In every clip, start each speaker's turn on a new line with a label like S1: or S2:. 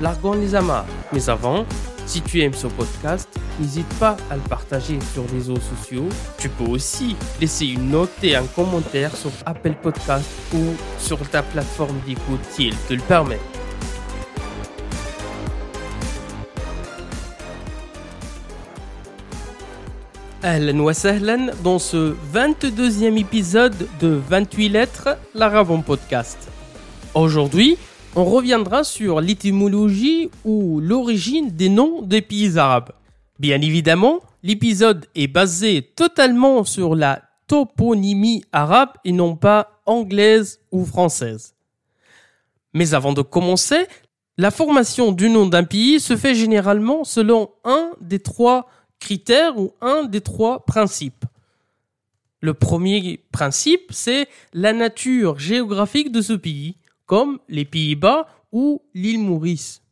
S1: largons les amarres. Mais avant, si tu aimes ce podcast, n'hésite pas à le partager sur les réseaux sociaux. Tu peux aussi laisser une note et un commentaire sur Apple Podcast ou sur ta plateforme d'écoute si elle te le permet. Ahlan wa dans ce 22e épisode de 28 lettres, l'arabe en podcast. Aujourd'hui, on reviendra sur l'étymologie ou l'origine des noms des pays arabes. Bien évidemment, l'épisode est basé totalement sur la toponymie arabe et non pas anglaise ou française. Mais avant de commencer, la formation du nom d'un pays se fait généralement selon un des trois critères ou un des trois principes. Le premier principe, c'est la nature géographique de ce pays, comme les Pays-Bas ou l'île Maurice.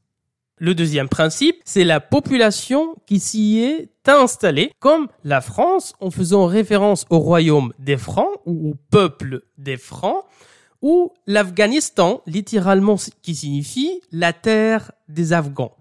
S1: Le deuxième principe, c'est la population qui s'y est installée, comme la France, en faisant référence au royaume des Francs ou au peuple des Francs, ou l'Afghanistan, littéralement qui signifie la terre des Afghans.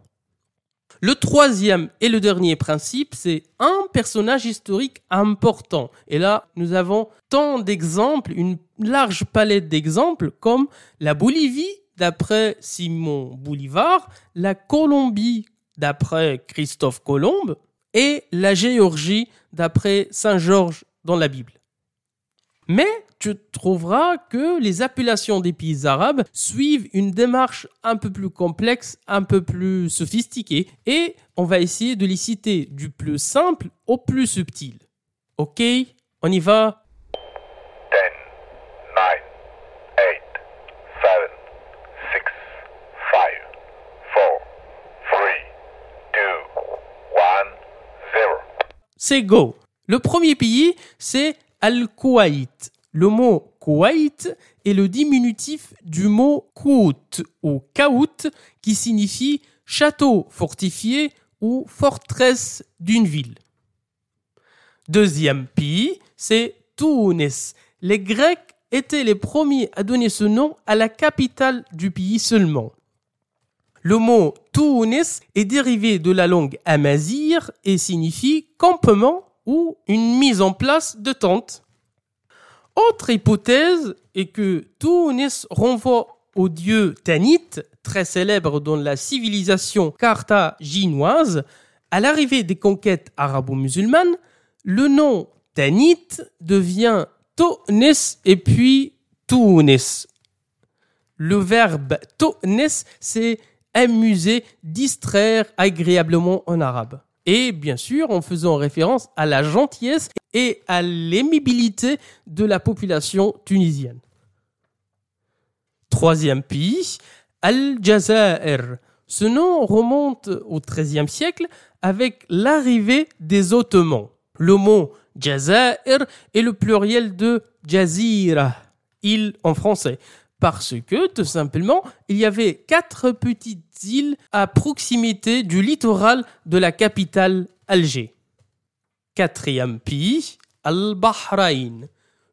S1: Le troisième et le dernier principe, c'est un personnage historique important. Et là, nous avons tant d'exemples, une large palette d'exemples comme la Bolivie, d'après Simon Bolivar, la Colombie, d'après Christophe Colomb, et la Géorgie, d'après Saint Georges dans la Bible. Mais tu trouveras que les appellations des pays arabes suivent une démarche un peu plus complexe, un peu plus sophistiquée, et on va essayer de les citer du plus simple au plus subtil. Ok On y va
S2: 10, 9, 8, 7, 6, 5, 4, 3, 2, 1, 0.
S1: C'est go Le premier pays, c'est Al-Koweït. Le mot Koweït est le diminutif du mot Kout ou Kaout qui signifie château fortifié ou forteresse d'une ville. Deuxième pays, c'est Tunis. Les Grecs étaient les premiers à donner ce nom à la capitale du pays seulement. Le mot Tunis est dérivé de la langue amazigh et signifie campement ou une mise en place de tentes. Autre hypothèse est que Tunis renvoie au dieu Tanit, très célèbre dans la civilisation carthaginoise. À l'arrivée des conquêtes arabo-musulmanes, le nom Tanit devient Tonis et puis Tunis. Le verbe Tonis, c'est amuser, distraire agréablement en arabe et bien sûr en faisant référence à la gentillesse et à l'aimabilité de la population tunisienne. Troisième pays, Al-Jazair. Ce nom remonte au XIIIe siècle avec l'arrivée des Ottomans. Le mot Jazair est le pluriel de Jazira, île en français, parce que tout simplement, il y avait quatre petites îles à proximité du littoral de la capitale Alger. Quatrième pays, Al-Bahrain.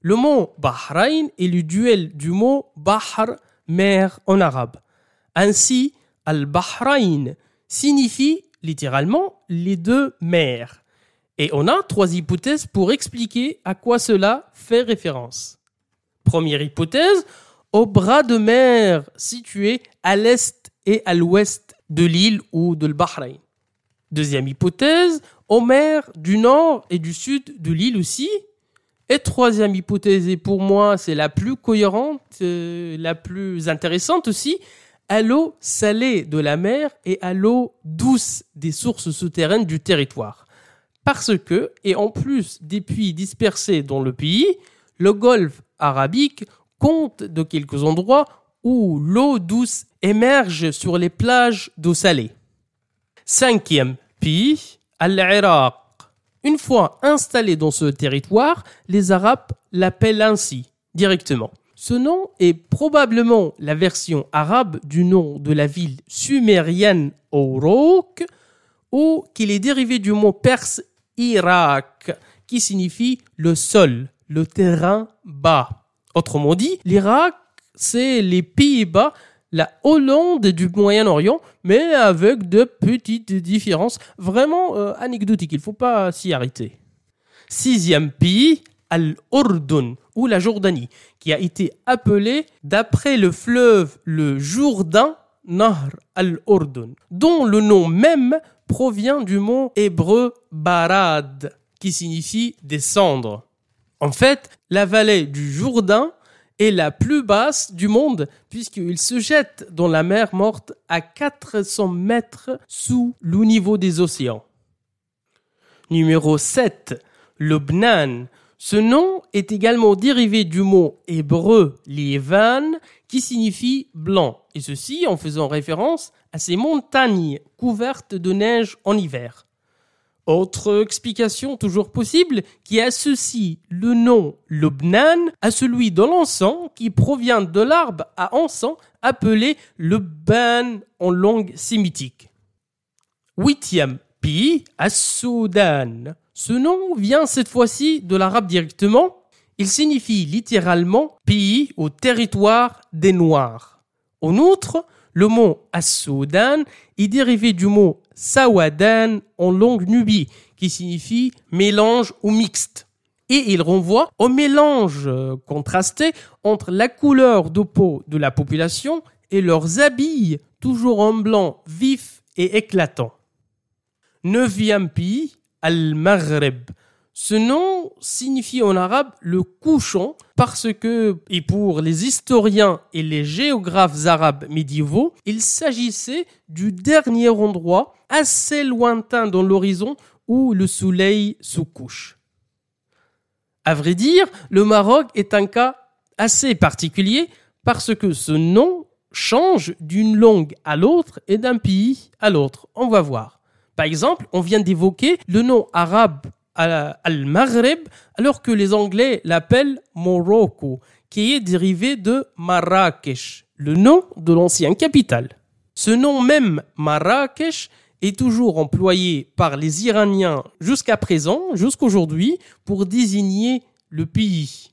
S1: Le mot Bahrain est le duel du mot Bahr, mer en arabe. Ainsi, Al-Bahrain signifie littéralement les deux mers. Et on a trois hypothèses pour expliquer à quoi cela fait référence. Première hypothèse, au bras de mer situé à l'est et à l'ouest de l'île ou de Bahreïn. Deuxième hypothèse, aux mers du nord et du sud de l'île aussi. Et troisième hypothèse, et pour moi c'est la plus cohérente, euh, la plus intéressante aussi, à l'eau salée de la mer et à l'eau douce des sources souterraines du territoire. Parce que, et en plus des puits dispersés dans le pays, le golfe arabique compte de quelques endroits où l'eau douce émerge sur les plages d'eau salée. Cinquième pays, Al-Iraq. Une fois installés dans ce territoire, les Arabes l'appellent ainsi, directement. Ce nom est probablement la version arabe du nom de la ville sumérienne Uruk, ou qu'il est dérivé du mot perse Irak, qui signifie le sol, le terrain bas. Autrement dit, l'Irak, c'est les Pays-Bas, la Hollande du Moyen-Orient, mais avec de petites différences vraiment euh, anecdotiques. Il ne faut pas s'y arrêter. Sixième pays, Al-Urdun, ou la Jordanie, qui a été appelée d'après le fleuve le Jourdain, Nahr al-Urdun, dont le nom même provient du mot hébreu Barad, qui signifie descendre. En fait, la vallée du Jourdain est la plus basse du monde puisqu'il se jette dans la mer morte à 400 mètres sous le niveau des océans. Numéro 7. Lubnan. Ce nom est également dérivé du mot hébreu Lievan qui signifie blanc, et ceci en faisant référence à ces montagnes couvertes de neige en hiver. Autre explication toujours possible qui associe le nom Lubnan à celui de l'encens qui provient de l'arbre à encens appelé le ban en langue sémitique. Huitième pays, As-Soudan. Ce nom vient cette fois-ci de l'arabe directement. Il signifie littéralement pays au territoire des Noirs. En outre, le mot As-Soudan est dérivé du mot Sawadan en langue nubie, qui signifie mélange ou mixte. Et il renvoie au mélange euh, contrasté entre la couleur de peau de la population et leurs habits, toujours en blanc vif et éclatant. Neuvième pays, Al-Maghreb. Ce nom signifie en arabe le couchant parce que, et pour les historiens et les géographes arabes médiévaux, il s'agissait du dernier endroit assez lointain dans l'horizon où le soleil se couche. À vrai dire, le Maroc est un cas assez particulier parce que ce nom change d'une langue à l'autre et d'un pays à l'autre. On va voir. Par exemple, on vient d'évoquer le nom arabe al-Maghreb, alors que les Anglais l'appellent Morocco, qui est dérivé de Marrakech, le nom de l'ancienne capitale. Ce nom même, Marrakech, est toujours employé par les Iraniens jusqu'à présent, jusqu'aujourd'hui, pour désigner le pays.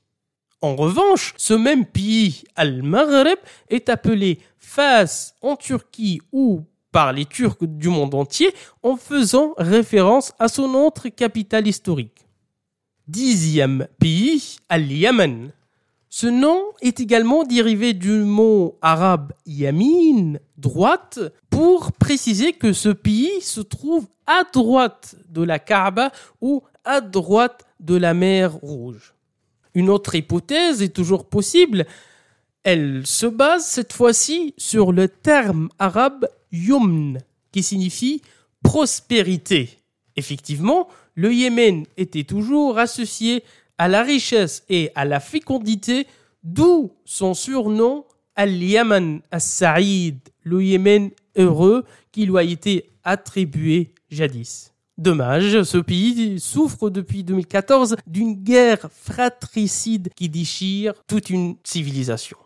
S1: En revanche, ce même pays, Al-Maghreb, est appelé Fas en Turquie ou par les Turcs du monde entier en faisant référence à son autre capitale historique. Dixième pays, Al-Yaman. Ce nom est également dérivé du mot arabe yamin, droite, pour préciser que ce pays se trouve à droite de la Kaaba ou à droite de la mer Rouge. Une autre hypothèse est toujours possible. Elle se base cette fois-ci sur le terme arabe Yumn, qui signifie prospérité. Effectivement, le Yémen était toujours associé à la richesse et à la fécondité, d'où son surnom Al-Yaman As-Sa'id, le Yémen heureux qui lui a été attribué jadis. Dommage, ce pays souffre depuis 2014 d'une guerre fratricide qui déchire toute une civilisation.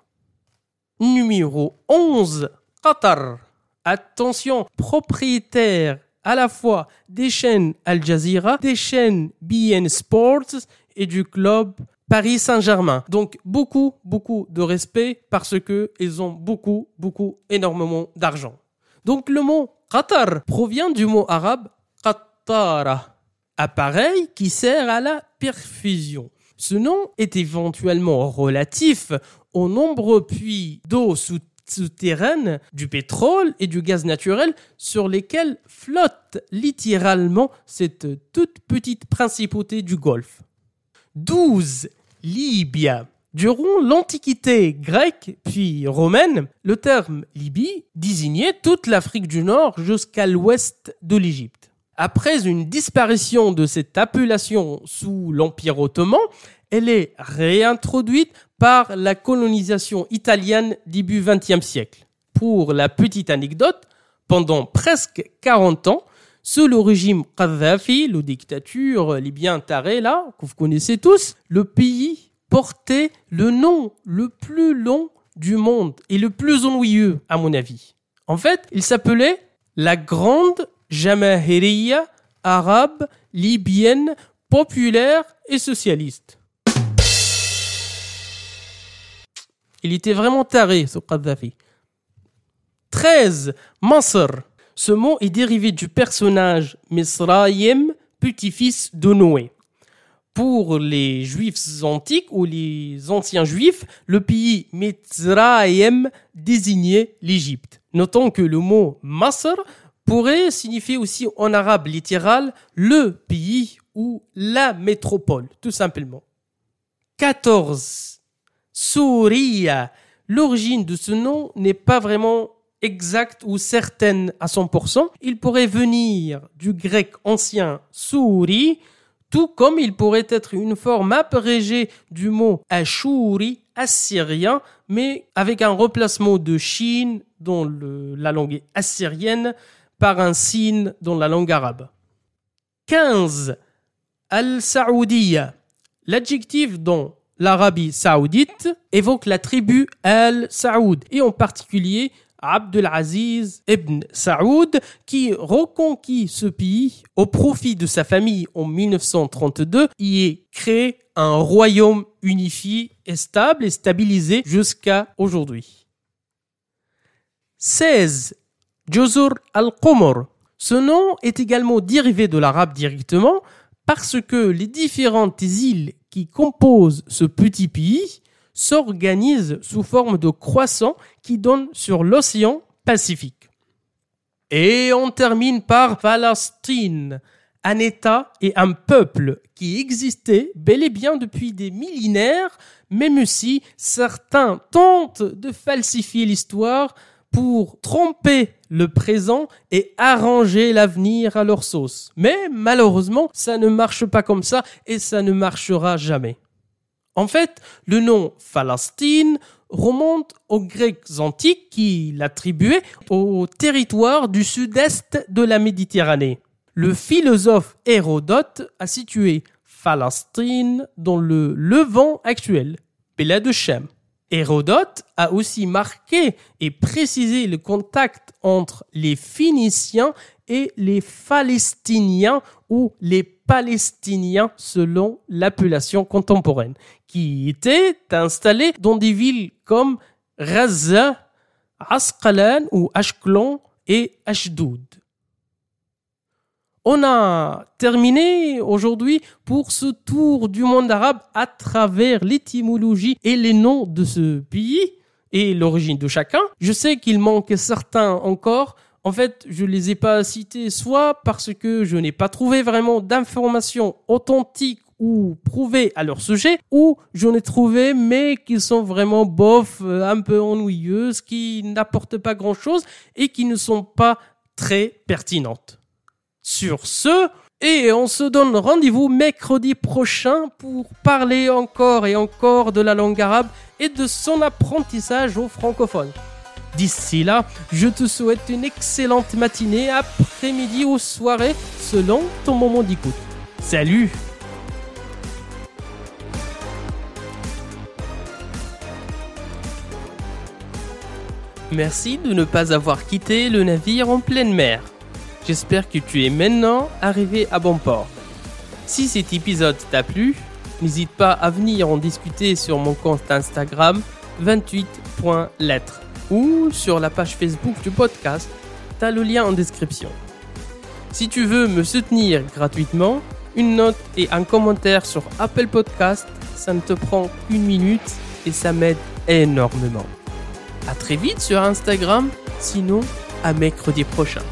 S1: Numéro 11, Qatar. Attention, propriétaire à la fois des chaînes Al Jazeera, des chaînes BN Sports et du club Paris Saint-Germain. Donc beaucoup, beaucoup de respect parce que ils ont beaucoup, beaucoup, énormément d'argent. Donc le mot Qatar provient du mot arabe Qattara, appareil qui sert à la perfusion. Ce nom est éventuellement relatif aux nombreux puits d'eau sous souterraines du pétrole et du gaz naturel sur lesquels flotte littéralement cette toute petite principauté du Golfe. 12. Libya. Durant l'Antiquité grecque puis romaine, le terme Libye désignait toute l'Afrique du Nord jusqu'à l'ouest de l'Égypte. Après une disparition de cette appellation sous l'Empire ottoman, elle est réintroduite par la colonisation italienne début XXe siècle. Pour la petite anecdote, pendant presque 40 ans, sous le régime Kadhafi, la dictature libyenne tarée là, que vous connaissez tous, le pays portait le nom le plus long du monde et le plus ennuyeux, à mon avis. En fait, il s'appelait la Grande Jamahiriya arabe, libyenne, populaire et socialiste. Il était vraiment taré, ce Kadhafi. 13. Masr. Ce mot est dérivé du personnage Misraïm, petit-fils de Noé. Pour les juifs antiques ou les anciens juifs, le pays Mizraïm désignait l'Égypte. Notons que le mot Masr pourrait signifier aussi en arabe littéral le pays ou la métropole, tout simplement. 14. Souria. L'origine de ce nom n'est pas vraiment exacte ou certaine à 100%. Il pourrait venir du grec ancien souri, tout comme il pourrait être une forme abrégée du mot ashuri, assyrien, mais avec un remplacement de Chine dans la langue assyrienne par un signe dans la langue arabe. 15. Al-Saoudiya. L'adjectif dans l'Arabie saoudite évoque la tribu Al-Saoud et en particulier Abdelaziz ibn Saoud qui reconquit ce pays au profit de sa famille en 1932 y est créé un royaume unifié et stable et stabilisé jusqu'à aujourd'hui. 16. Josur al-Qumr. Ce nom est également dérivé de l'arabe directement parce que les différentes îles qui composent ce petit pays s'organisent sous forme de croissants qui donnent sur l'océan Pacifique. Et on termine par Palestine, un État et un peuple qui existait bel et bien depuis des millénaires, même si certains tentent de falsifier l'histoire pour tromper le présent et arranger l'avenir à leur sauce. Mais malheureusement, ça ne marche pas comme ça et ça ne marchera jamais. En fait, le nom Palestine remonte aux Grecs antiques qui l'attribuaient au territoire du sud-est de la Méditerranée. Le philosophe Hérodote a situé Palestine dans le Levant actuel, Pélade de Shem. Hérodote a aussi marqué et précisé le contact entre les Phéniciens et les Palestiniens ou les Palestiniens selon l'appellation contemporaine, qui étaient installés dans des villes comme Raza, Asqalan ou Ashkelon et Ashdoud. On a terminé aujourd'hui pour ce tour du monde arabe à travers l'étymologie et les noms de ce pays et l'origine de chacun. Je sais qu'il manque certains encore, en fait, je les ai pas cités soit parce que je n'ai pas trouvé vraiment d'informations authentiques ou prouvées à leur sujet, ou j'en ai trouvé mais qui sont vraiment bof, euh, un peu ennuyeuses, qui n'apportent pas grand chose et qui ne sont pas très pertinentes. Sur ce, et on se donne rendez-vous mercredi prochain pour parler encore et encore de la langue arabe et de son apprentissage aux francophones. D'ici là, je te souhaite une excellente matinée, après-midi ou soirée, selon ton moment d'écoute. Salut Merci de ne pas avoir quitté le navire en pleine mer. J'espère que tu es maintenant arrivé à bon port. Si cet épisode t'a plu, n'hésite pas à venir en discuter sur mon compte Instagram 28.lettres ou sur la page Facebook du podcast. T'as le lien en description. Si tu veux me soutenir gratuitement, une note et un commentaire sur Apple Podcast, ça ne te prend qu'une minute et ça m'aide énormément. À très vite sur Instagram, sinon à mercredi prochain.